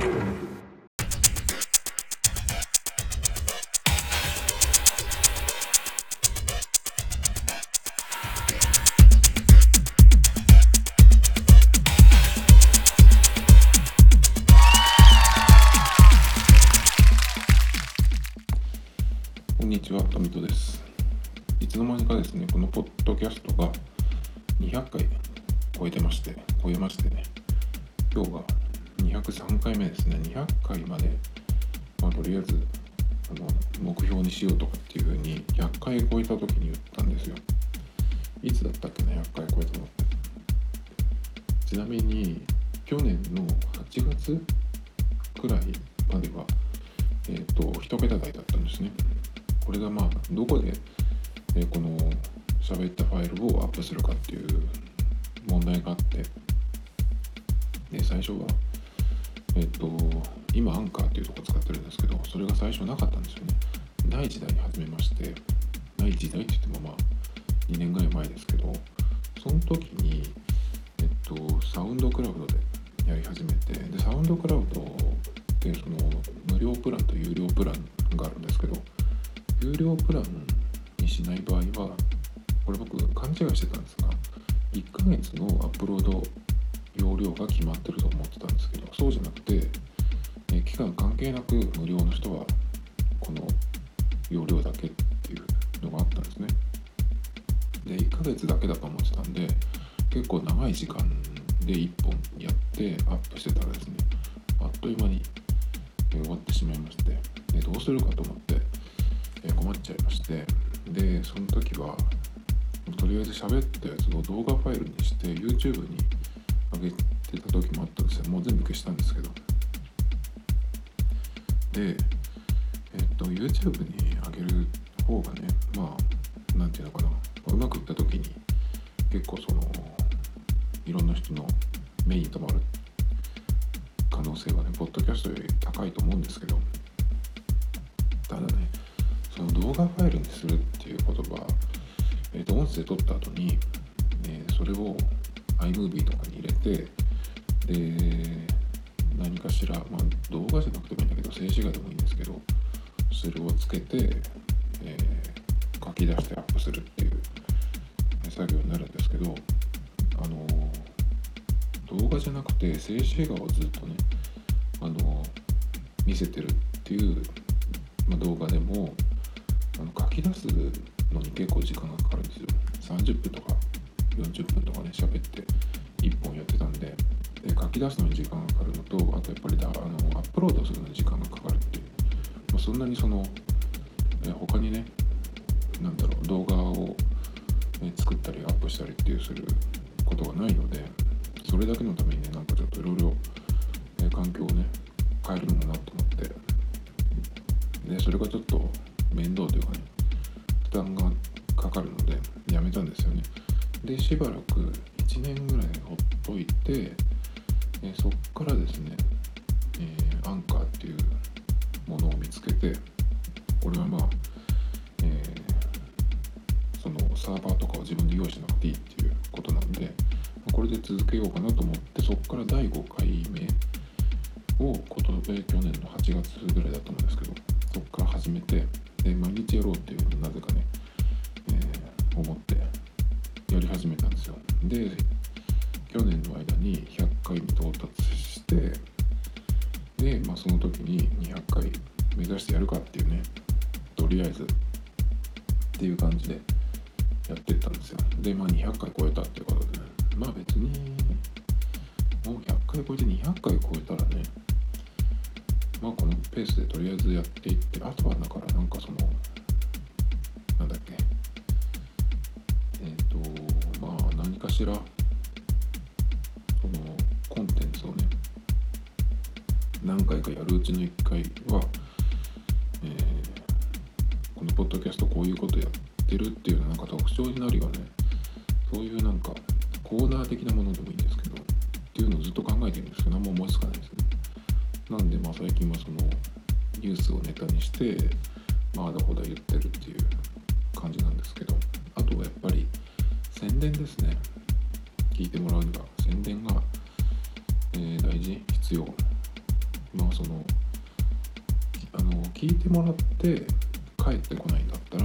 こんにちは、トミトです。いつの間にかですね、このポッドキャストが200回超えてまして、超えましてね、今日が203回目ですね、200回まで、まあ、とりあえずあの目標にしようとかっていうふうに100回超えた時に言ったんですよ。いつだったっけな、100回超えたのって。ちなみに、去年の8月くらいまでは、えっ、と、1桁台だったんですね。これがまあどこで、えーこの喋ったファイルをアップするかっていう問題があってで最初はえっ、と今アンカーっていうとこ使ってるんですけどそれが最初なかったんですよね。ない時代に始めましてない時代って言ってもまあ2年ぐらい前ですけどその時にえっ、とサウンドクラウドでやり始めてでサウンドクラウドってその無料プランと有料プランがあるんですけど有料プランにしない場合はこれ僕勘違いしてたんですが1ヶ月のアップロード容量が決まってるとってたんですけどそうじゃなくて、え期間関係なく無料の人はこの容量だけっていうのがあったんですね。で1ヶ月だけだと思ってたんで結構長い時間で1くて静止画をずっとねあの見せてるっていう、まあ、動画でもあの書き出すのに結構時間がかかるんですよ。30分とか40分とかね喋って1本やってたんで。で書き出すのに時間がかかるのとあとやっぱりだあのアップロードするのに時間がかかるっていう、まあ、そんなにそのえ他にねなんだろう動画を、ね、作ったりアップしたりっていうすることがないのでそれだけのためにいろいろえ環境をね変えるのもなと思って。でそれがちょっと面倒というかね負担がかかるのでやめたんですよね。でしばらく1年ぐらいほっといてえそっからですね、えーアンカーっていうものを見つけてこれはまあ、えーそのサーバーとかを自分で用意しなくていいっていうことなんでこれで続けようかなと思ってそこから第5回目をことで去年の8月ぐらいだと思うんですけどそこから始めてで毎日やろうっていうのをなぜかね、えー思ってやり始めたんですよ。で去年の間に100回に到達してで、まあ、その時に200回目指してやるかっていうねとりあえずっていう感じでやってったんですよ。でまあ200回超えたっていうことでね。まあ別に。もう100回超えて200回超えたらね。まあこのペースでとりあえずやっていってあとはだからなんかそのなんだっけ。えっ、とまあ何かしらそのコンテンツをね何回かやるうちの1回は、えーこのポッドキャストこういうことやってるっていうなんか特徴になるよね。そういうなんかコーナー的なものでもいいんですけどっていうのをずっと考えてるんですけど何も思いつかないですね。なんでまあ最近はそのニュースをネタにしてまああだこだ言ってるっていう感じなんですけどあとはやっぱり宣伝ですね。聞いてもらうには。宣伝が、えー大事必要。まあそのあの聞いてもらって帰ってこないんだったら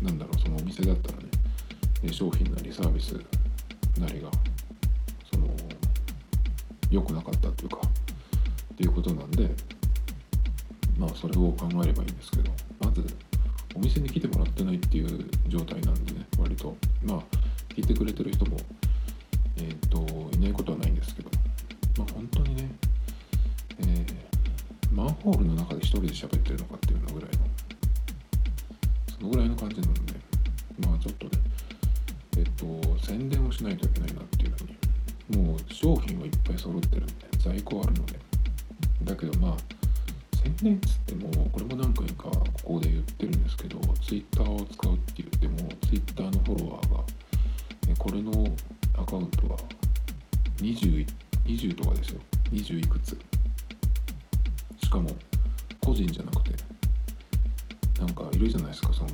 なんだろうそのお店だったらね商品なりサービスなりがその良くなかったっていうかっていうことなんでまあそれを考えればいいんですけどまずお店に来てもらってないっていう状態なんでね割と。まあ聞いてくれてる人もえっ、ー、といないことはないんですけどまあ本当にねえー、マンホールの中で一人で喋ってるのかっていうのぐらいのそのぐらいの感じなんでないといけないなっていうふうにもう商品はいっぱい揃ってるんで在庫あるので。だけどまあ宣伝っつってもこれも何回かここで言ってるんですけど Twitter を使うって言っても Twitter のフォロワーがこれのアカウントは 20, 20とかですよ。20いくつ。しかも個人じゃなくてなんかいるじゃないですかその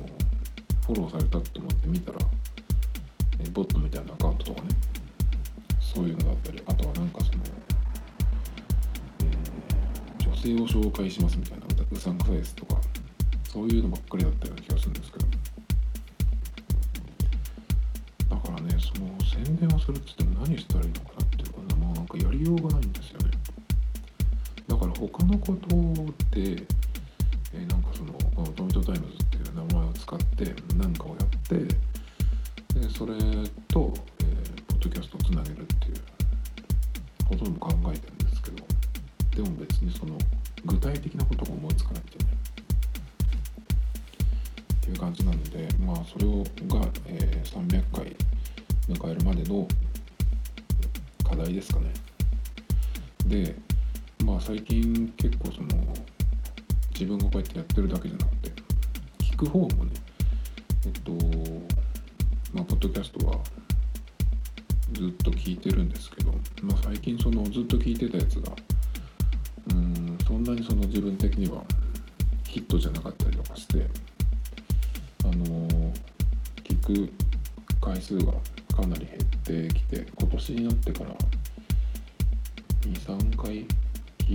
フォローされたと思って見たら。ボットみたいなアカウントとかね。そういうのだったりあとはなんかその、えー、女性を紹介しますみたいなうさんくさいですとかそういうのばっかりだったような気がするんですけど。だからねその宣伝をするっつっても何したらいいのかなっていうかまあなんかやりようがないんですよね。だから他のことで、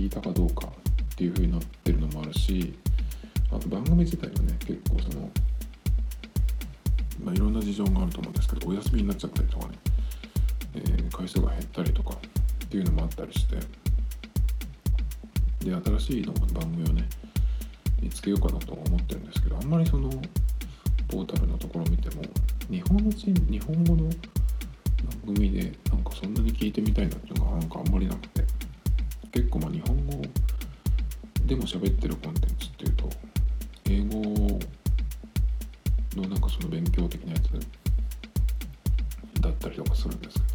いたかどうかっていう風になってるのもあるしあと番組自体はね結構そのまあいろんな事情があると思うんですけどお休みになっちゃったりとかね、えー、回数が減ったりとかっていうのもあったりしてで新しいの番組をね見つけようかなと思ってるんですけどあんまりそのポータルのところ見ても日本人日本語の番組でなんかそんなに聞いてみたいなっていうのがなんかあんまりなくて結構まあ日本語でも喋ってるコンテンツっていうと英語のなんかその勉強的なやつだったりとかするんですけど、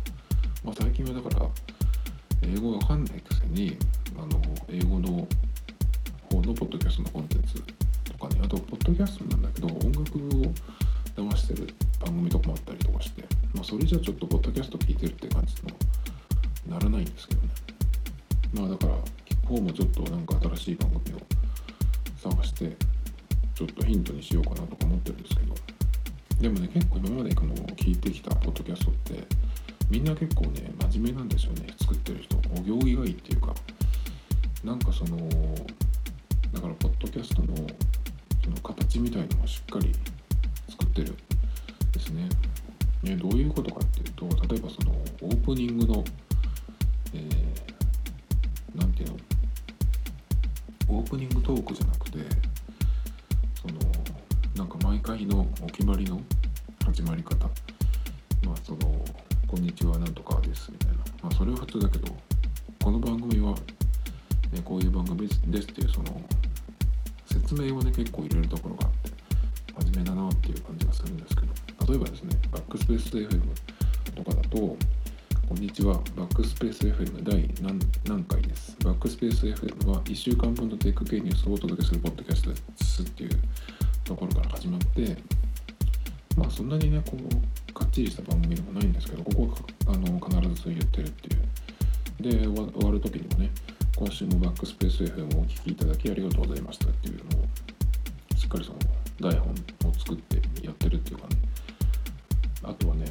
まあ、最近はだから英語わかんないくせにあの英語の方のポッドキャストのコンテンツとかねあとポッドキャストなんだけど音楽を流してる番組とかもあったりとかして、まあ、それじゃちょっとポッドキャスト聞いてるって感じのならないんですけどね。まあだから聞く方もちょっとなんか新しい番組を探してちょっとヒントにしようかなとか思ってるんですけど。でもね結構今までこの聞いてきたポッドキャストってみんな結構ね真面目なんですよね。作ってる人。お行儀がいいっていうか。なんかそのだからポッドキャストのその形みたいのもしっかり作ってるですね。ねどういうことかっていうと例えばそのオープニングのえー、なんていうの？オープニングトークじゃなくてそのなんか毎回のお決まりの始まり方。まあその「こんにちはなんとかです」みたいな。まあそれは普通だけどこの番組は、ね、こういう番組ですっていうその説明をね結構入れるところがあって真面目だなっていう感じがするんですけど。例えばですねバックスペース FM とかだとこんにちは。バックスペース FM 第何何回です。バックスペース FM は1週間分のテック系ニュースをお届けするポッドキャストですっていうところから始まってまあそんなにねこうかっちりした番組でもないんですけどここはあの必ずそう言ってるっていう。で終わる時にもね今週もバックスペース FM をお聴きいただきありがとうございましたっていうのをしっかりその台本を作ってやってるっていうかねあとはね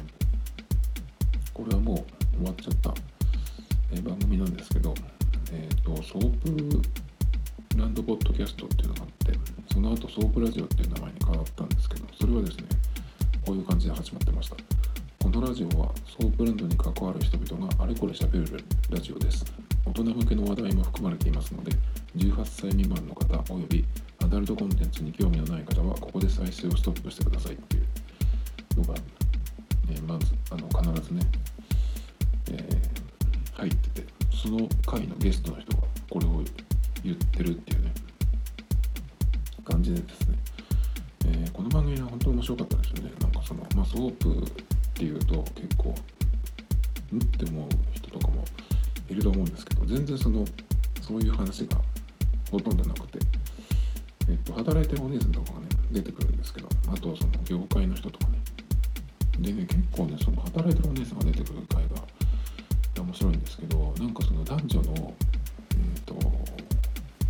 言ってるっていうね感じでですね、えーこの番組は本当に面白かったですよね。なんかそのまあソープっていうと結構んって思う人とかもいると思うんですけど全然そのそういう話がほとんどなくて、えっと、働いてるお姉さんとかがね出てくるんですけどあとその業界の人とかね。でね結構ねその働いてるお姉さんが出てくる回が面白いんですけどなんかその男女の、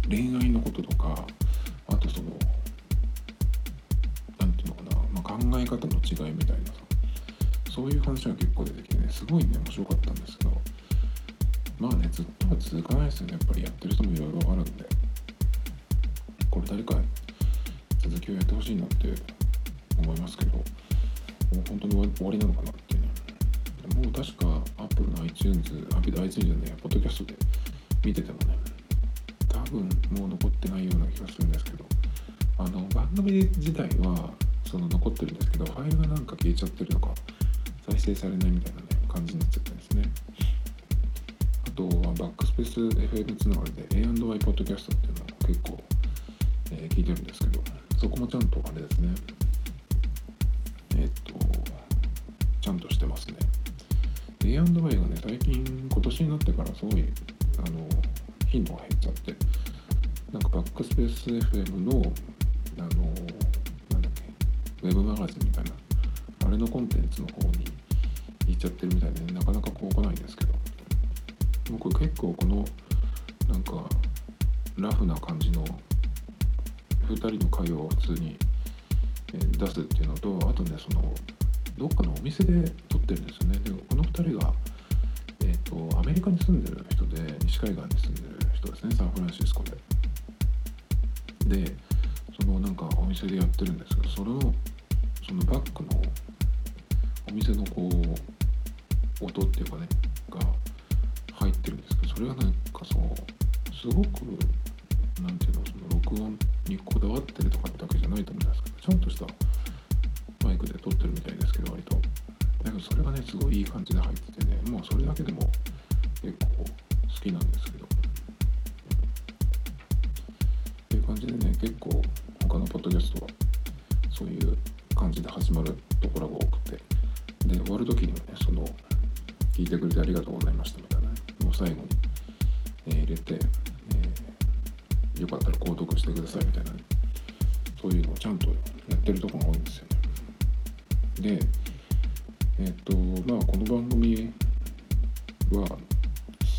恋愛のこととかあとそのなんていうのかな、まあ、考え方の違いみたいなさそういう話が結構出てきてねすごいね面白かったんですけどまあねずっとは続かないですよね。やっぱりやってる人もいろいろあるんで。これ誰か続きをやってほしいなって思いますけどもう本当に終わりなのかなってね。もう確か Apple の iTunes、あ、iTunes じゃね。え、ポッドキャストで見ててもね、分もう残ってないような気がするんですけど、あの、番組自体はその残ってるんですけど、ファイルがなんか消えちゃってるのか、再生されないみたいなね、感じになっちゃったんですね。あとはバックスペース FM つながりで A&Y ポッドキャストっていうのを結構、えー聞いてるんですけど、そこもちゃんとあれですね、えっと、ちゃんとしてますね。A&Y がね、最近、今年になってからすごい、あの、頻度が減っちゃって、クスペース FM の、あの、なんだっけ、ウェブマガジンみたいな、あれのコンテンツの方に行っちゃってるみたいで、なかなかこう来ないんですけど、僕結構この、なんか、ラフな感じの、2人の会話を普通に、出すっていうのと、あとね、その、どっかのお店で撮ってるんですよね。でこの2人が、えー、とアメリカに住んでる人で西海岸に住んでる人ですねサンフランシスコで。でそのなんかお店でやってるんですけどそれをそのバックのお店のこう音っていうかねが入ってるんですけどそれがなんかそうすごくなんていうのその録音にこだわってるとかってわけじゃないと思うんですけどちゃんとしたマイクで撮ってるみたいですけど割と。だけどそれがねすごいいい感じで入っててねもうそれだけでも結構好きなんですけど。感じでね結構他のポッドキャストはそういう感じで始まるところが多くてで終わる時にはねその聞いてくれてありがとうございましたみたいなねも最後に、えー入れて、えーよかったら購読してくださいみたいなねそういうのをちゃんとやってるところが多いんですよね。で、えっ、とまあこの番組は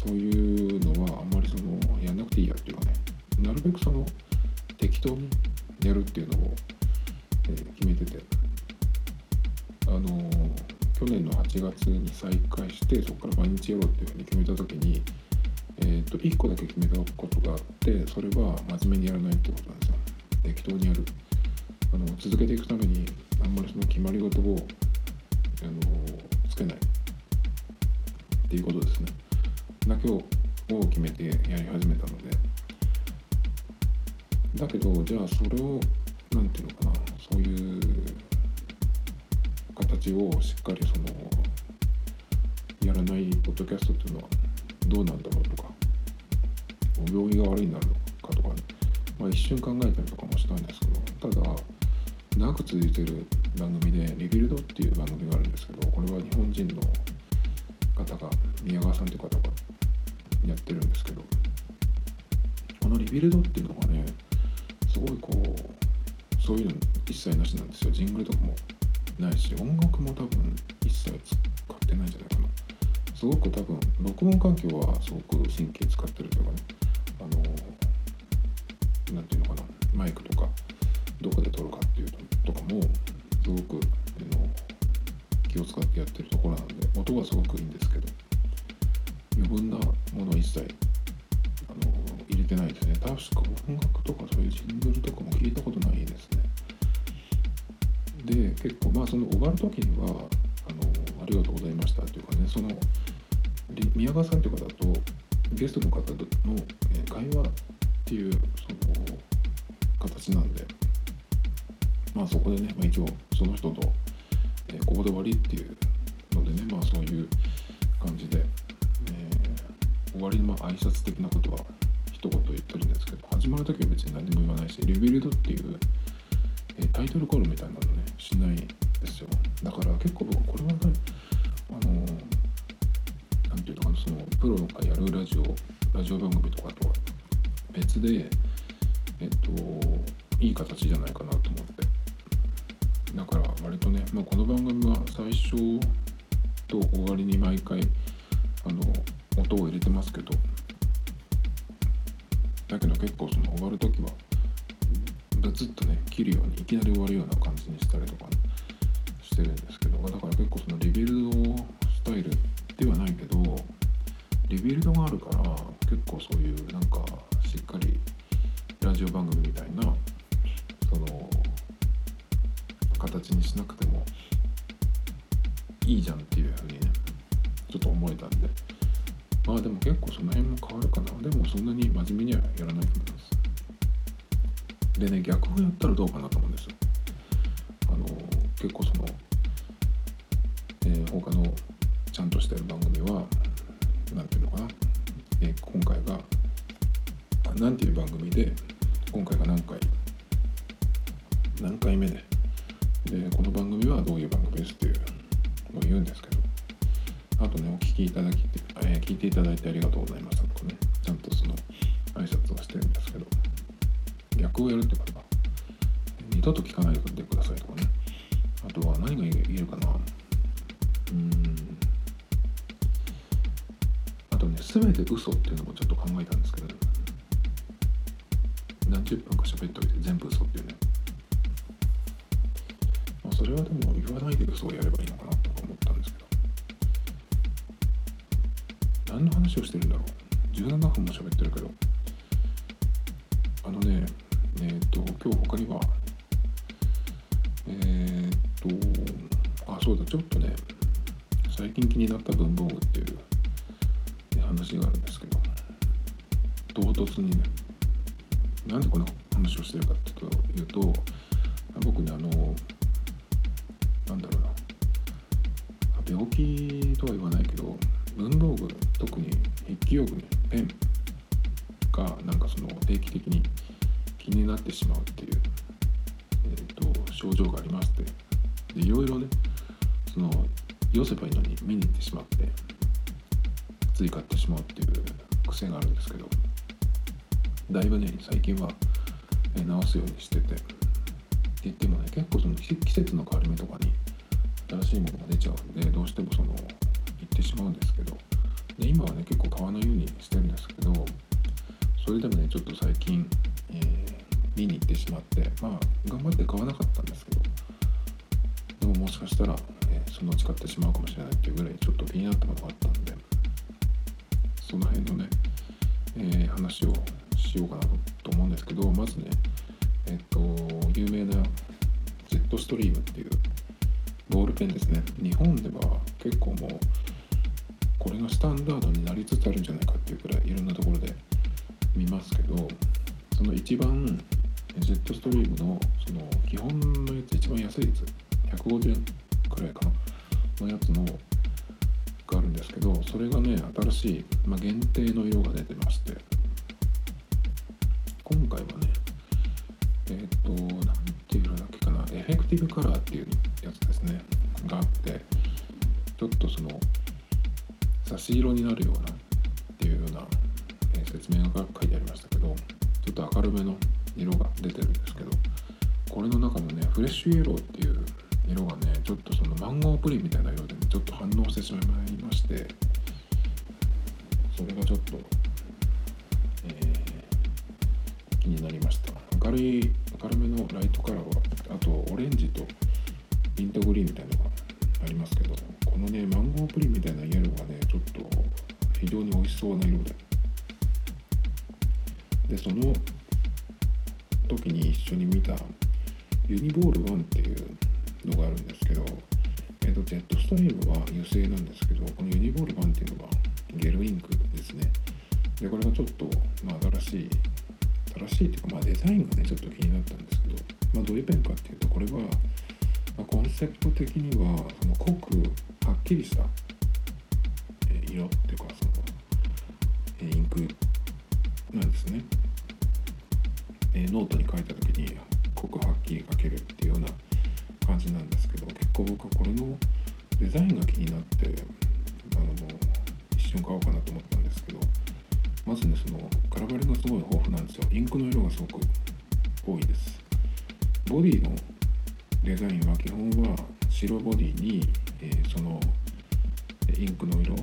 そういうのはあんまりそのやんなくていいやっていうかねなるべくその適当にやるっていうのを、えー決めてて。あの去年の8月に再開してそこから毎日やろうっていうふうに決めた時にえー、と1個だけ決めたことがあってそれは真面目にやらないってことなんですよ。適当にやる。あの続けていくためにあんまりその決まり事をあのつけない。っていうことですね。だけを決めてやり始めたので。だけどじゃあそれをなんていうのかなそういう形をしっかりそのやらないポッドキャストっていうのはどうなんだろうとか病気が悪いになるのかとかね、まあ、一瞬考えたりとかもしたんですけどただ長く続いてる番組で「Rebuild」っていう番組があるんですけどこれは日本人の方が宮川さんという方がやってるんですけどこの「Rebuild」っていうのがねすごいこうそういうの一切なしなんですよ。ジングルとかもないし音楽も多分一切使ってないんじゃないかな。すごく多分録音環境はすごく神経使ってるというかね。あのなんていうのかな。マイクとかどこで撮るかっていうとかもすごくあの気を使ってやってるところなので音はすごくいいんですけど余分なものは一切てないですね。確か音楽とかそういうジングルとかも聞いたことないですね。で結構まあその終わる時にはあのありがとうございましたっていうかねその宮川さんという方とゲストの方との会話っていうその形なんでまあそこでね、まあ、一応その人と、え、ここで終わりっていうのでねまあそういう感じで、えー、終わりのまあ挨拶的なことは一言言ってるんですけど始まる時は別に何も言わないしリビルドっていうえタイトルコールみたいなのねしないですよ。だから結構僕これはねあの何て言うのかなそのプロがやるラジオラジオ番組とかとは別でえっといい形じゃないかなと思って。だから割とね、まあ、この番組は最初と終わりに毎回あの音を入れてますけどでね逆をやったらどうかなと思うんですよ。あの結構その、えー、他のちゃんとしてる番組は何ていうのかな、えー、今回が何ていう番組で今回が何回何回目ででこの番組はどういう番組ですっていうのを言うんですけど。あとねお聞きいただき、えー、聞いていただいてありがとうございましたとかねちゃんとその挨拶をしてるんですけど。逆をやるってことか。二度と聞かないでくださいとかね。あとは何が言えるかな。うん。あとね全て嘘っていうのもちょっと考えたんですけど。何十分か喋っておいて全部嘘っていうね。まあそれはでも言わないで嘘をやればいいのかなとか思ったんですけど。何の話をしてるんだろう。17分も喋ってるけど。あのね、今日他には。えっ、とあそうだちょっとね最近気になった文房具っていう話があるんですけど。唐突にね。なんでこの話ってしまうっていう、えーと、症状がありまして。でいろいろねその寄せばいいのに見に行ってしまってつい買ってしまうっていう癖があるんですけどだいぶね最近は、えー、直すようにしててって言ってもね結構その季節の変わり目とかに新しいものが出ちゃうんでどうしてもその行ってしまうんですけどで今はね結構買わないようにしてるんですけどそれでもねちょっと最近、見に行ってしまってまあ頑張って買わなかったんですけどでももしかしたら、えー、そのうち買ってしまうかもしれないっていうぐらいちょっと気になったものがあったんでその辺のね、えー、話をしようかなと思うんですけどまずねえっ、と有名なジェットストリームっていうボールペンですね。日本では結構もうこれがスタンダードになりつつあるんじゃないかっていうくらいいろんなところで見ますけどその一番ジェットストリームのその基本のやつ一番安いやつ。150円くらいかなのやつのがあるんですけどそれがね新しい、まあ、限定の色が出てまして。今回はねえっ、ー、と何ていう色だっけかな。エフェクティブカラーっていうやつですね。があってちょっとその差し色になるようなっていうような、え説明が書いてありましたけどちょっと明るめの出てるんですけどこれの中のねフレッシュイエローっていう色がねちょっとそのマンゴープリンみたいな色でねちょっと反応してしまいましてそれがちょっと、えー、気になりました。明るい明るめのライトカラーはあとオレンジとミントグリーンみたいなのがありますけどこのねマンゴープリンみたいなイエローがねちょっと非常に美味しそうな色で。でその時に一緒に見たユニボール1っていうのがあるんですけど、えーと、ジェットストリームは油性なんですけどこのユニボール1っていうのがゲルインクですね。でこれがちょっと、まあ、新しい新しいっていうか、まあ、デザインがねちょっと気になったんですけど、まあ、どういうペンかっていうとこれは、まあ、コンセプト的にはその濃くはっきりした、え、色っていうかその、え、インクなんですね、ノートに書いた時に濃くはっきり書けるっていうような感じなんですけど結構僕はこれのデザインが気になってあの一瞬買おうかなと思ったんですけどまずねそのカラバリがすごい豊富なんですよ。インクの色がすごく多いです。ボディのデザインは基本は白ボディに、えー、そのインクの色が、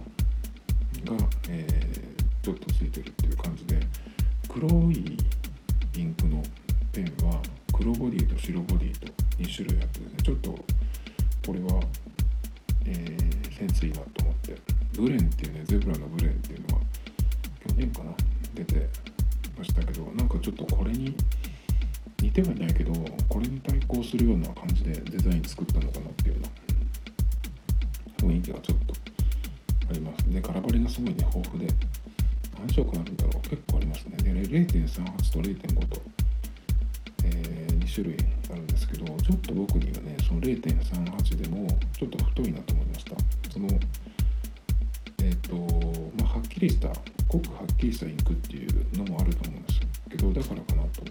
えー、ちょっとついてるっていう感じで黒いインクのペンは黒ボディと白ボディと2種類あってねちょっとこれは、えー、センスいいなと思ってブレンっていうねゼブラのブレンっていうのは去年かな？出てましたけどなんかちょっとこれに似てはいないけどこれに対抗するような感じでデザイン作ったのかなっていうような雰囲気がちょっとあります。で空張りがすごいね豊富で何色あるんだろう。結構ありますね。で0.38と0.5と、えー、2種類あるんですけどちょっと僕にはねその0.38でもちょっと太いなと思いました。そのえっ、ー、とまあはっきりした濃くはっきりしたインクっていうのもあると思うんですけどだからかなと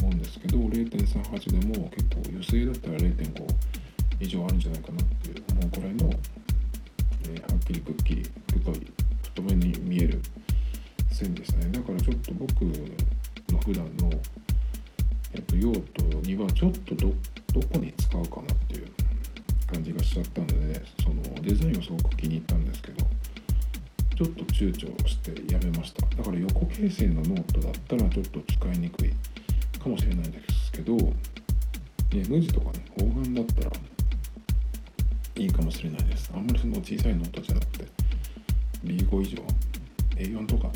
思うんですけど0.38でも結構油性だったら0.5以上あるんじゃないかなっていう思うくらいの、えー、はっきりくっきり太い太めに見える線でしたねだからちょっと僕の普段の、えっと、用途にはちょっとどどこに使うかなっていう感じがしちゃったのでそのデザインをすごく気に入ったんですけどちょっと躊躇してやめました。だから横罫線のノートだったらちょっと使いにくい。かもしれないですけど、ね、無地とかね方眼だったらいいかもしれないです。あんまりその小さいノートじゃなくて B5 以上 A4 とか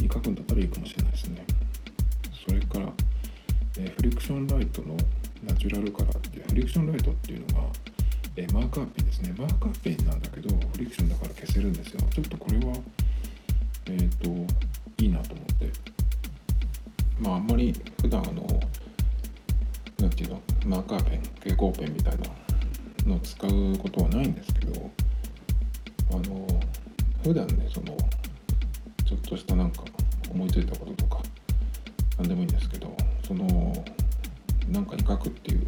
に書くんだったらいいかもしれないですね。それから、えー、フリクションライトのナチュラルカラーってフリクションライトっていうのがえマーカーペンですね。マーカーペンなんだけどフリクションだから消せるんですよ。ちょっとこれはえっ、ー、といいなと思って。まああんまり普段あの何ていうのマーカーペン蛍光ペンみたいなのを使うことはないんですけどあの普段ねそのちょっとしたなんか思いついたこととか何でもいいんですけどその何かに書くっていう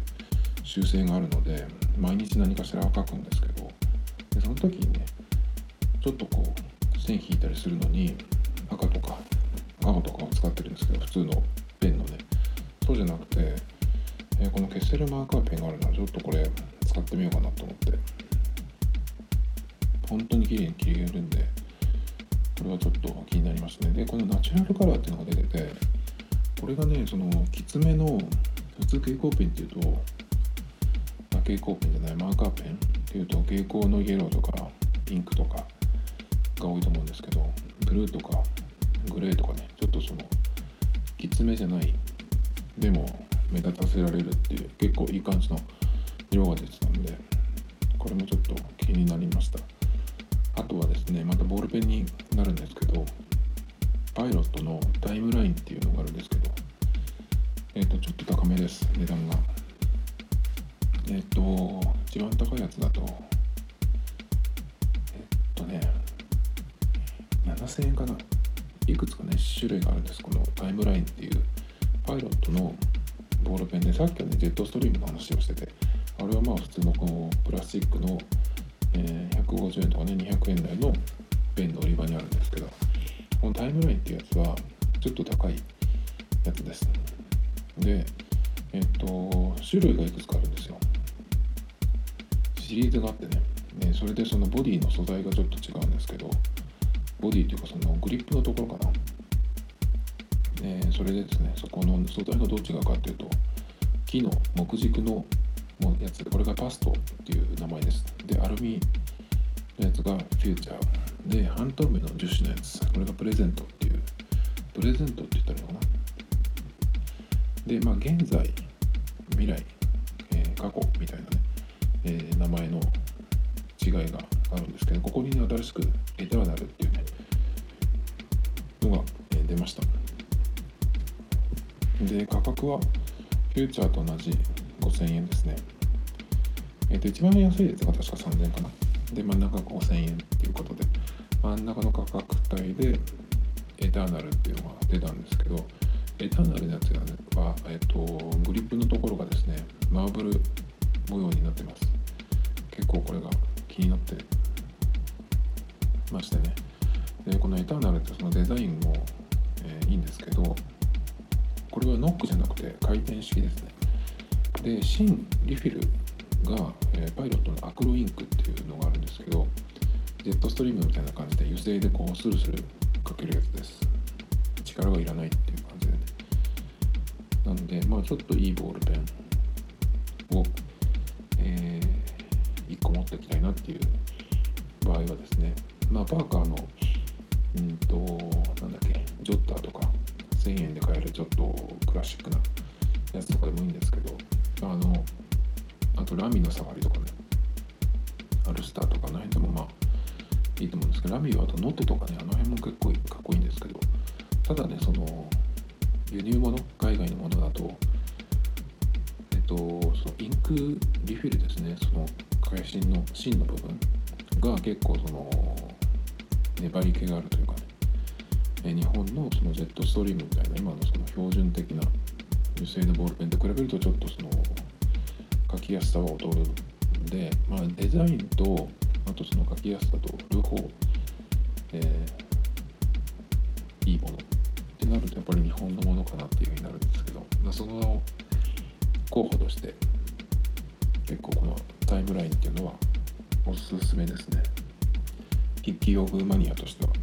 習性があるので毎日何かしらは書くんですけどでその時にねちょっとこう線引いたりするのに赤とか青とかを使ってるんですけど普通のペンのね。そうじゃなくて、えー、この消せるマーカーペンがあるのはちょっとこれ使ってみようかなと思って。本当に綺麗に切れるんでこれはちょっと気になりますね。でこのナチュラルカラーっていうのが出ててこれがねそのきつめの普通蛍光ペンっていうとま蛍光ペンじゃないマーカーペンっていうと蛍光のイエローとかピンクとかが多いと思うんですけどブルーとかグレーとかねちょっとそのきつめじゃないでも目立たせられるっていう結構いい感じの色が出てたんでこれもちょっと気になりました。あとはですねまたボールペンになるんですけどパイロットのタイムラインっていうのがあるんですけどえっ、ー、とちょっと高めです値段が。えっと一番高いやつだとえっとね7000円かな。いくつかね種類があるんです。このタイムラインっていうパイロットのボールペンでさっきはねジェットストリームの話をしててあれはまあ普通のこのプラスチックの、えー、150円とかね200円台のペンの売り場にあるんですけどこのタイムラインっていうやつはちょっと高いやつです。でえっと種類がいくつかあるんですよ。シリーズがあってね。ねそれでそのボディの素材がちょっと違うんですけどボディっていうかそのグリップのところかな、えー、それでですねそこの素材がどう違うかっていうと木の木軸ののやつこれがパストっていう名前です。でアルミのやつがフューチャー。で半透明の樹脂のやつこれがプレゼントっていう。プレゼントって言ったらいいのかな。でまあ現在未来、えー過去みたいなね、えー名前の違いがあるんですけどここにね新しくエターナルっていうねのが、えー出ました。で価格はフューチャーと同じ5000円ですね。えっ、と一番安いやつが確か3000円かな。で真ん中が5000円っていうことで真ん中の価格帯でエターナルっていうのが出たんですけどエターナルのやつは、えっとグリップのところがですねマーブル模様になってます。結構これが気になってましてね。でこのエターナルってそのデザインも、えーいいんですけどこれはノックじゃなくて回転式ですね。で新リフィルが、えパイロットのアクロインクっていうのがあるんですけどジェットストリームみたいな感じで油性でこうスルスルかけるやつです。力がいらないっていう感じでね。なのでまあちょっといいボールペンを、え1個持っていきたいなっていう場合はですね。まあパーカーのうんとなんだっけジョッターとか1000円で買えるちょっとクラシックなやつとかでもいいんですけどあのあとラミの触りとかね。アルスターとかの辺でもまあいいと思うんですけどラミはあとノットとかねあの辺も結構かっこいいんですけど。ただねその輸入物海外のものだとえっとそのインクリフィルですね。その会心の芯の部分が結構その粘り気があるというかね。え日本のそのジェットストリームみたいな今のその標準的な油性のボールペンと比べるとちょっとその書きやすさは劣るんで、まあ、デザインとあとその書きやすさと両方、えーいいものってなるとやっぱり日本のものかなっていうふうになるんですけど、まあ、その候補として結構このタイムラインっていうのはおすすめですね。筆記用具マニアとしては。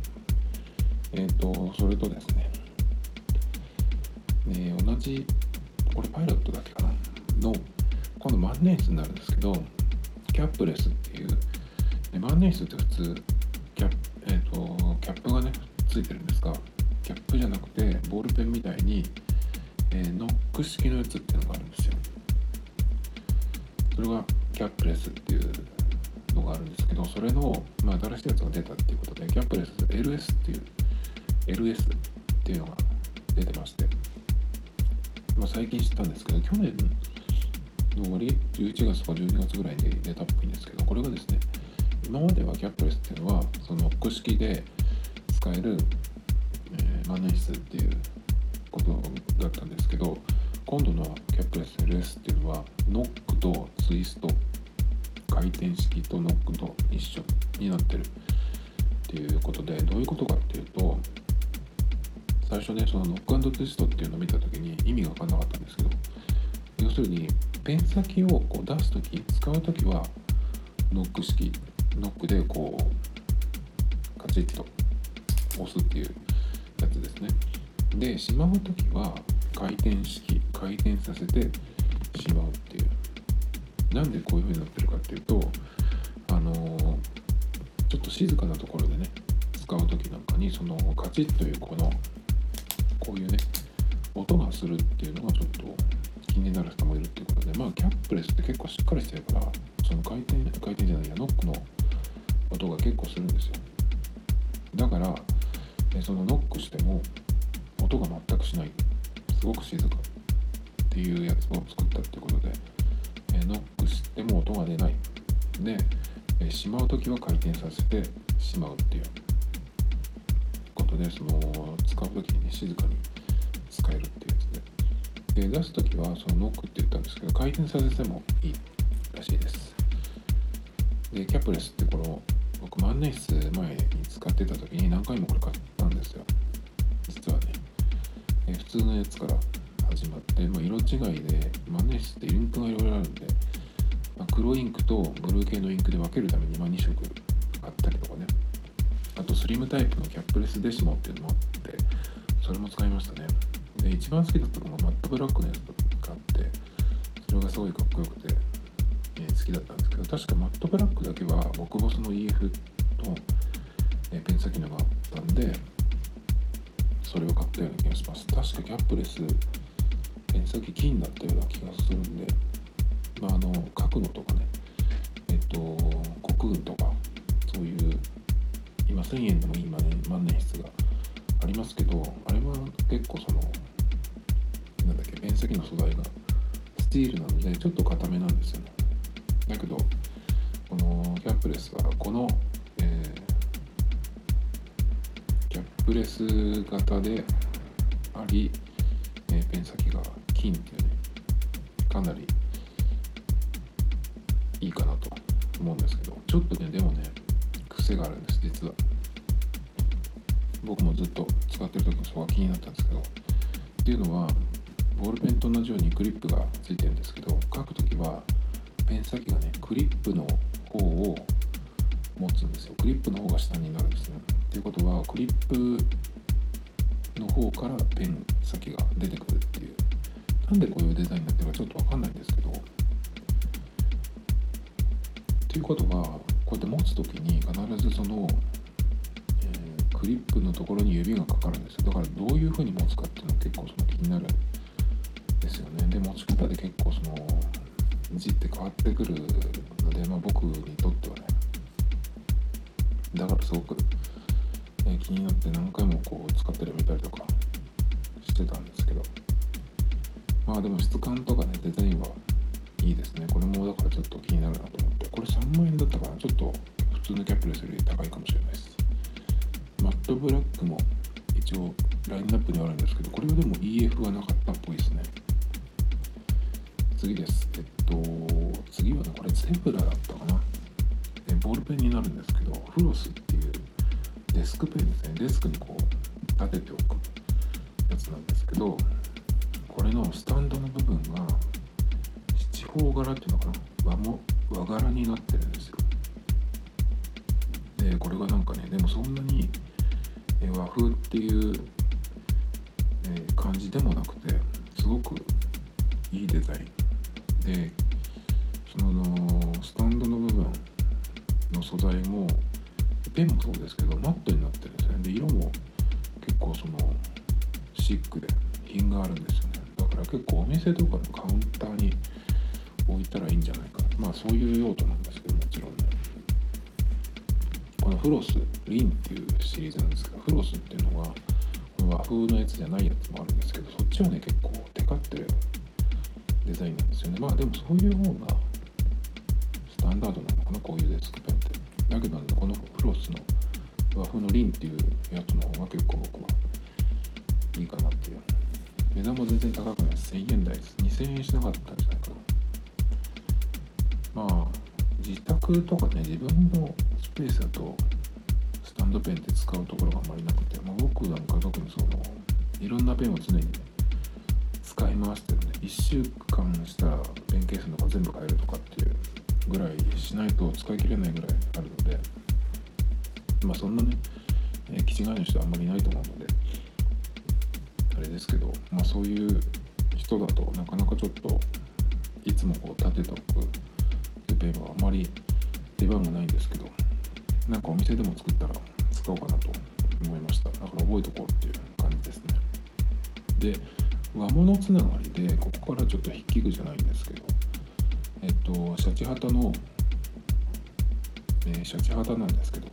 えっ、とそれとですねね同じこれパイロットだけかな？の今度万年筆になるんですけどキャップレスっていうで万年筆って普通キャップ、えー、とキャップがねついてるんですがキャップじゃなくてボールペンみたいに、えーノック式のやつっていうのがあるんですよ。それがキャップレスっていうのがあるんですけどそれの、まあ、新しいやつが出たっていうことでキャップレス LS っていう LS っていうのが出てまして、まあ、最近知ったんですけど去年の終わり11月とか12月ぐらいに出たっぽいんですけどこれがですね今まではキャップレスっていうのはそのノック式で使える、えー万年筆っていうことだったんですけど今度のキャップレス LS っていうのはノックとツイスト回転式とノックと一緒になってるっていうことでどういうことかっていうと最初ねそのノックツイストっていうのを見た時に意味が分かんなかったんですけど要するにペン先をこう出す時使う時はノック式ノックでこうカチッと押すっていうやつですね。でしまう時は回転式回転させてしまうっていう。なんでこういう風になってるかっていうとあのーちょっと静かなところでね使う時なんかにそのカチッというこのこういうね音がするっていうのがちょっと気になる人もいるっていうことでまあキャップレスって結構しっかりしてるからその回転回転じゃないやノックの音が結構するんですよ。だからそのノックしても音が全くしない。すごく静かっていうやつを作ったってことでノックしても音が出ない。でしまう時は回転させてしまうっていう。とでその使う時にね静かに使えるっていうやつでで出す時はそのノックって言ったんですけど回転させてもいいらしいです。でキャップレスってこの僕万年筆前に使ってた時に何回もこれ買ったんですよ。実はね。普通のやつから始まって、まあ、色違いで万年筆ってインクがいろいろあるんで、まあ、黒インクとブルー系のインクで分けるために、ま、2色リムタイプのキャップレスデシモっていうのもあってそれも使いましたね。で一番好きだったのがマットブラックのやつがあってそれがすごいかっこよくて、えー好きだったんですけど確かマットブラックだけは極細の EF と、えーペン先のがあったんでそれを買ったような気がします。確かキャップレスペン先金だったような気がするんで、まあ、あの書くのとか1000円でもいい万年筆がありますけどあれは結構そのなんだっけペン先の素材がスチールなのでちょっと硬めなんですよね。だけどこのキャップレスはこの、えー、キャップレス型であり、通のキャップレスより高いかもしれないです。マットブラックも一応ラインナップにはあるんですけどこれはでも EF はなかったっぽいですね。次です。えっと次はねこれゼブラだったかな。えボールペンになるんですけどフロスっていうデスクペンですね。デスクにこう立てておくやつなんですけどこれのスタンドの部分が七方柄っていうのかな。和も和柄になってるんでこれがなんかねでもそんなに和風っていうえ感じでもなくてすごくいいデザイン。でそのスタンドの部分の素材もペンもそうですけどマットになってるんですね。で色も結構そのシックで品があるんですよね。だから結構お店とかのカウンターに置いたらいいんじゃないか。まあそういう用途なんでフロスリンっていうシリーズなんですけどフロスっていうのはこの和風のやつじゃないやつもあるんですけどそっちはね結構テカってるデザインなんですよね。まあでもそういう方がスタンダードなのかなこういうデスクペンって。だけど、このフロスの和風のリンっていうやつの方が結構僕はいいかなっていう。値段も全然高くない。です1000円台です。2000円しなかったんじゃ自宅とかね自分のスペースだとスタンドペンって使うところがあんまりなくて、まあ、僕なんか特にそのいろんなペンを常にね使い回してるんで1週間したらペンケースのか全部変えるとかっていうぐらいしないと使い切れないぐらいあるのでまあそんなね、え、気違いの人はあんまりいないと思うのであれですけどまあそういう人だとなかなかちょっといつもこう立てておくペンはあまり出番がないんですけどなんかお店でも作ったら使おうかなと思いました。だから覚えとこうっていう感じですね。で和物つながりでここからちょっと筆記具じゃないんですけどえっとシャチハタの、えー、シャチハタなんですけど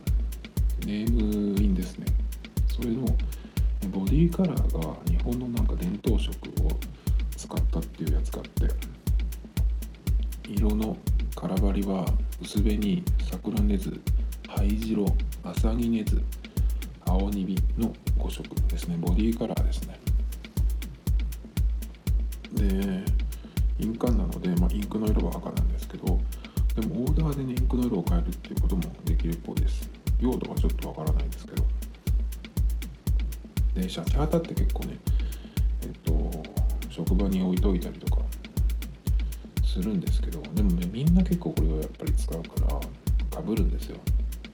ネームインですね。それのボディカラーが日本のなんか伝統色を使ったっていうやつがあって色の空張りは薄紅桜根津灰白浅木根津青にびの5色ですね。ボディカラーですね。でぶるんですよ。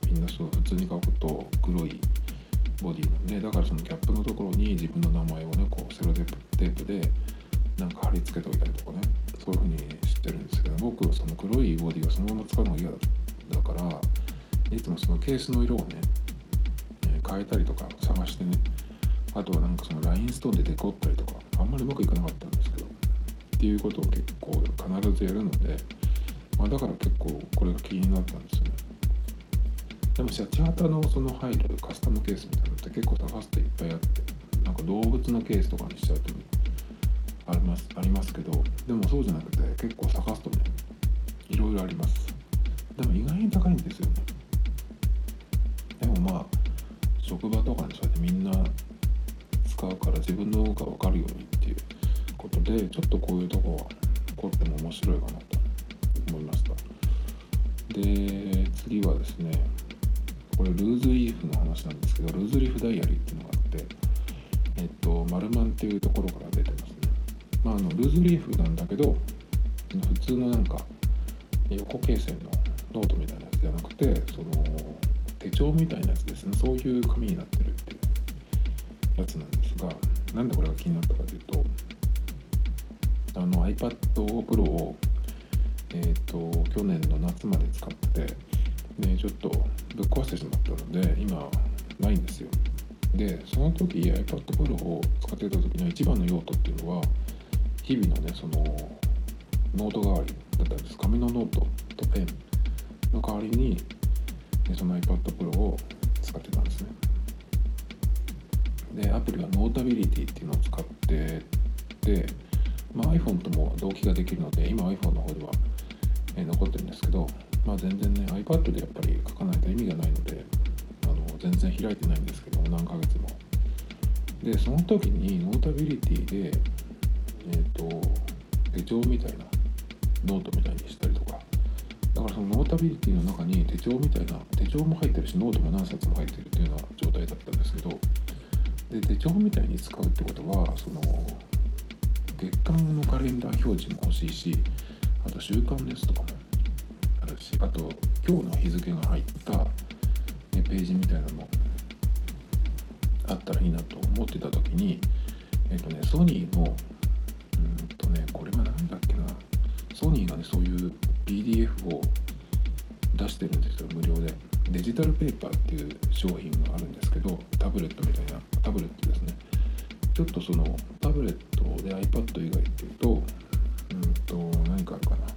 みんなそう普通に書くと黒いボディなんでだからそのキャップのところに自分の名前をねこうセロテープでなんか貼り付けておいたりとかね。そういう風にしてるんですけど僕はその黒いボディをそのまま使うのが嫌だだからいつもそのケースの色をね、変えたりとか探してね。あとはなんかそのラインストーンでデコったりとかあんまりうまくいかなかったんですけどっていうことを結構必ずやるので、まあ、だから結構これが気になったんですよね。でもシャチハタのその入るカスタムケースみたいなのって結構探すといっぱいあってなんか動物のケースとかにしちゃうとありますありますけどでもそうじゃなくて結構探すとねいろいろあります。でも意外に高いんですよね。でもまあ職場とかにそうやってみんな使うから自分の方が分かるようにっていうことでちょっとこういうとこは凝っても面白いかなと思いました。で次はですねこれルーズリーフの話なんですけどルーズリーフダイアリーっていうのがあってえっとマルマンっていうところから出てますね。まああのルーズリーフなんだけど普通のなんか横罫線のノートみたいなやつじゃなくてその手帳みたいなやつですね。そういう紙になってるっていうやつなんですがなんでこれが気になったかというとあの iPad Pro をえっ、と去年の夏まで使ってでちょっとぶっ壊してしまったので今ないんですよ。でその時 iPad Pro を使ってた時の一番の用途っていうのは日々のねそのノート代わりだったんです。紙のノートとペンの代わりにねその iPad Pro を使ってたんですね。でアプリは Notability っていうのを使ってて、まあ、iPhone とも同期ができるので今 iPhone の方では、え残ってるんですけど、まあ、全然ね iPad でやっぱり書かないと意味がないのであの全然開いてないんですけど何ヶ月も。でその時に Notabilityでえっ、ー、と手帳みたいなノートみたいにしたりとか。だからその Notabilityの中に手帳みたいな手帳も入ってるしノートも何冊も入ってるっていうような状態だったんですけど。で手帳みたいに使うってことはその月間のカレンダー表示も欲しいしあと週間ですとかもしあと今日の日付が入ったページみたいなのもあったらいいなと思ってた時にえっ、とねソニーのうんとねこれは何だっけな。ソニーがねそういう PDF を出してるんですよ無料で。デジタルペーパーっていう商品があるんですけどタブレットみたいなタブレットですね。ちょっとそのタブレットで iPad 以外っていうとうんと何かあるかな。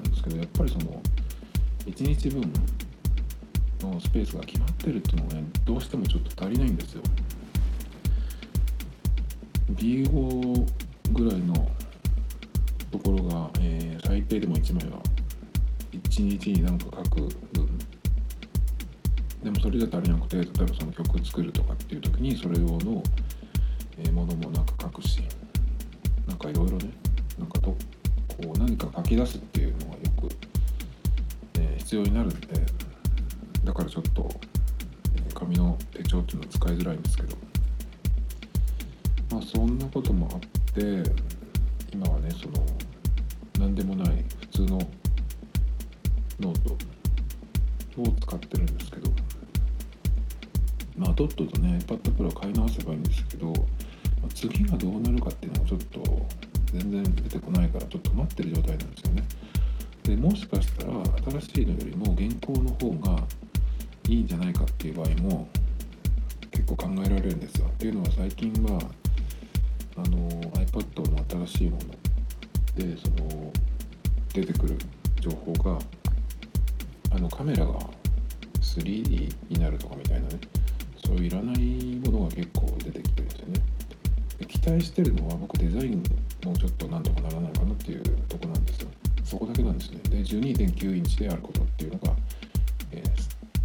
ったんですけどやっぱりその1日分のスペースが決まってるっていうのがねどうしてもちょっと足りないんですよ。B5 ぐらいのところが、えー、最低でも1枚は1日に何か書く分。でもそれじゃ足りなくて例えばその曲作るとかっていう時にそれ用の、えー、ものもなんか書くしなんかいろいろねなんかとこう何か書き出すっていうの、必要になるんでだからちょっと紙の手帳っていうのは使いづらいんですけど。まあそんなこともあって今はねその何でもない普通のノートを使ってるんですけど。まあとっととね iPad Pro 買い直せばいいんですけど、まあ、次がどうなるかっていうのはちょっと全然出てこないからちょっと待ってる状態なんですよね。でもしかしたら新しいのよりも現行の方がいいんじゃないかっていう場合も結構考えられるんですよ。っていうのは最近はあの iPad の新しいものでその出てくる情報があのカメラが 3D になるとかみたいなねそういういらないものが結構出てきてるんですよね。期待してるのは僕デザインもうちょっとなんとかならないかなっていうとこなんですよ。そこだけなんですね。で12.9インチであることっていうのが、えー、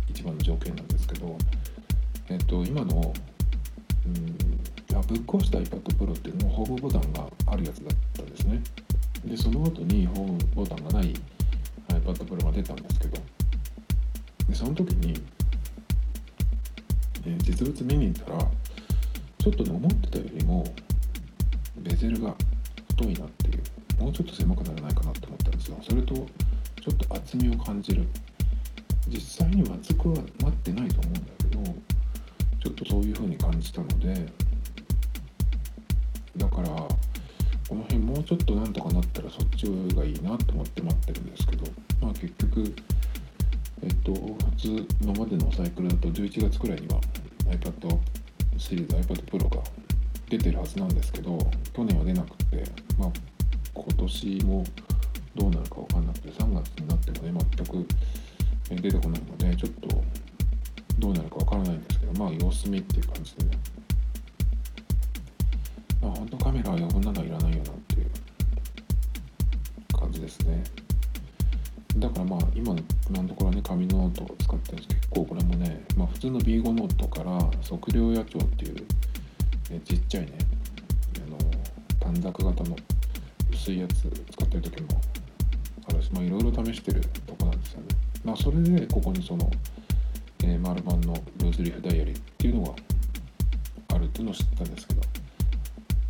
一番の条件なんですけどえっ、ー、と今のうんあぶっ壊した iPad Pro っていうのもホームボタンがあるやつだったんですね。でその後にホームボタンがない iPad Pro が出たんですけどでその時に、えー、実物見に行ったらちょっとね思ってたよりもベゼルが太いなってもうちょっと狭くならないかなって思ったんですよそれとちょっと厚みを感じる。実際には厚くはなってないと思うんだけどちょっとそういう風に感じたのでだからこの辺もうちょっとなんとかなったらそっちがいいなと思って待ってるんですけどまあ結局えっと普通今までのサイクルだと11月くらいには iPad シリーズ iPad Pro が出てるはずなんですけど去年は出なくてまあ今年もどうなるか分かんなくて3月になってもね全く出てこないのでちょっとどうなるか分からないんですけどまあ様子見っていう感じでね。まあ本当カメラは余分なのはいらないよなっていう感じですね。だからまあ今の今のところはね紙ノートを使ってるんですけど結構これもね、まあ、普通の B5 ノートから測量野帳っていう、ね、ちっちゃいねあの短冊型の薄いやつ使ってる時もあるしまあいろいろ試してるとこなんですよね。まあそれでここにその、えー、丸版のルーズリーフダイアリーっていうのがあるっていうのを知ったんですけど。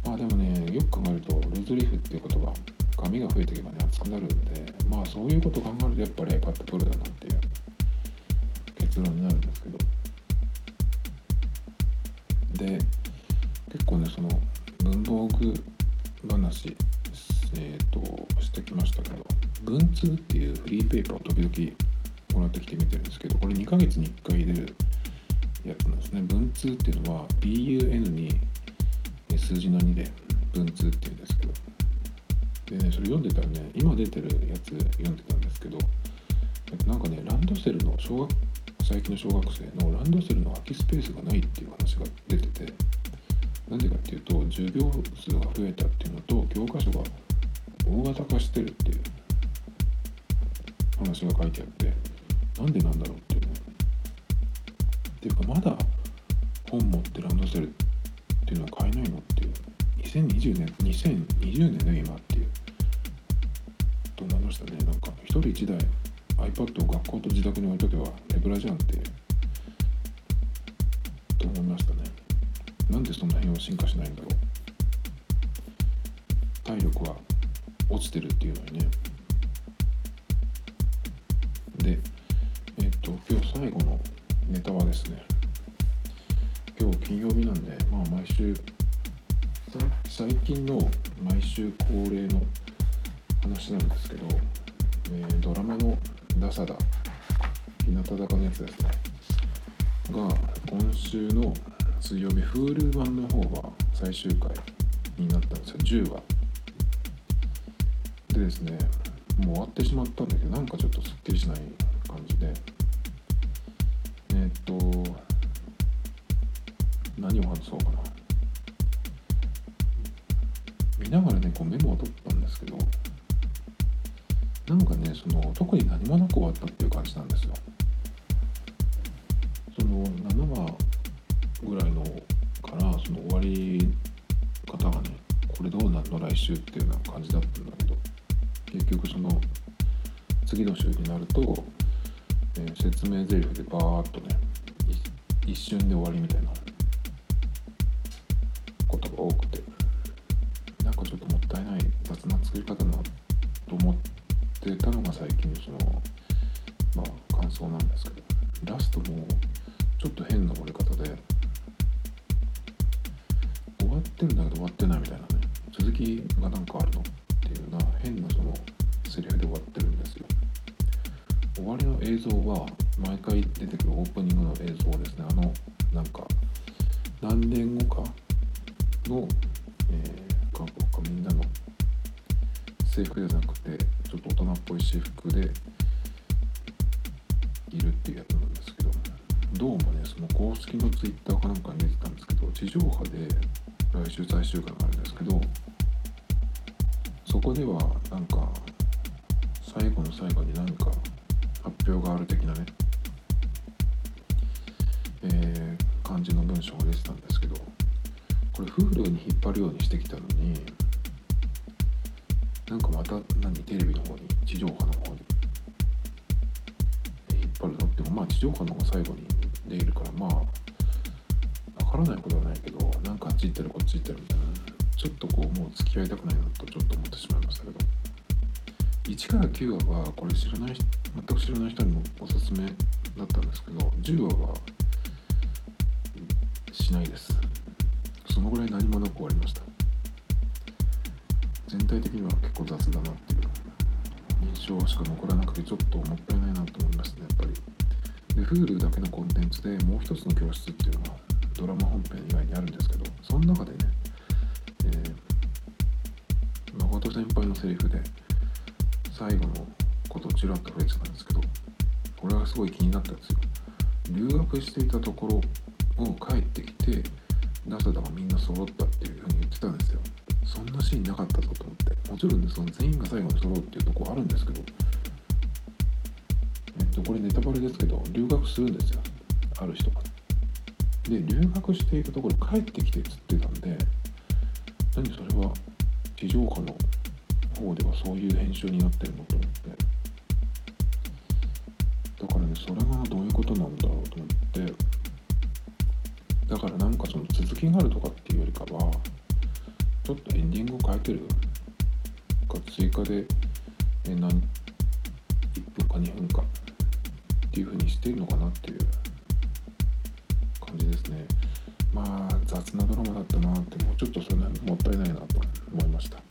まあでもねよく考えるとルーズリーフっていう言葉紙が増えていけばね熱くなるんでまあそういうことを考えるとやっぱり iPad Pro だなっていう。結論になるんですけど。で結構ねその文房具話えーと、してきましたけど文通っていうフリーペーパーを時々もらってきて見てるんですけどこれ2ヶ月に1回出るやつなんですね。文通っていうのは BUN に数字の2で文通っていうんですけど。でねそれ読んでたらね今出てるやつ読んでたんですけどなんかねランドセルの小学最近の小学生のランドセルの空きスペースがないっていう話が出ててなんでかっていうと授業数が増えたっていうのと教科書が大型化してるっていう話が書いてあってなんでなんだろうっていう。ねっていうかまだ本持ってランドセルっていうのは買えないのっていう。2020年2020年の今っていう。と思いましたね。なんか一人一台 iPad を学校と自宅に置いとけば手ぶらじゃんってと思いましたね。なんでそんな辺は進化しないんだろう。体力は落ちてるっていうのにね。でえっ、と今日最後のネタはですね。今日金曜日なんでまあ毎週最近の毎週恒例の話なんですけど、えー、ドラマの「ダサダ」日向坂のやつですね。が今週の水曜日 Hulu 版の方が最終回になったんですよ。10話。でですねもう終わってしまったんだけどなんかちょっとすっきりしない感じで。りの映像は毎回出てくるオープニングの映像ですね。あのなんか何年後かの、えー、韓国かみんなの制服じゃなくてちょっと大人っぽい私服でいるっていうやつなんですけどどうもねその公式のツイッターかなんかに見てたんですけど地上波で来週最終回があるんですけどそこではなんか最後の最後に何か発表がある的なねえー、感じの文章が出てたんですけどこれ Hulu に引っ張るようにしてきたのになんかまた何テレビの方に地上波の方に引っ張るのってもまあ地上波の方が最後に出るからまあわからないことはないけどなんかあっち行ってるこっち行ってるみたいなちょっとこうもう付き合いたくないなとちょっと思ってしまいましたけど1から9話はこれ知らない人全く知らない人にもおすすめだったんですけど10話はしないです。そのぐらい何もなく終わりました。全体的には結構雑だなっていう。印象しか残らなくてちょっともったいないなと思いましたねやっぱり。で Hulu だけのコンテンツでもう一つの教室っていうのがドラマ本編以外にあるんですけどその中でね、えー、誠先輩のセリフで最後のことをちらっと触れてたんですけどこれはすごい気になったんですよ。留学していたところを帰ってきてダサダがみんな揃ったっていうふうに言ってたんですよ。そんなシーンなかったぞと思って。もちろんねその全員が最後に揃うっていうとこあるんですけどえっとこれネタバレですけど留学するんですよ。ある人が。で留学していたところ帰ってきてっつってたんで何それは地上波の方ではそういう編集になってるのと思って。ねそれがどういうことなんだろうと思ってだからなんかその続きがあるとかっていうよりかはちょっとエンディングを変えてるか追加で何1分か2分かっていう風にしてるのかなっていう感じですね。まあ雑なドラマだったなってもうちょっとそれもったいないなと思いました。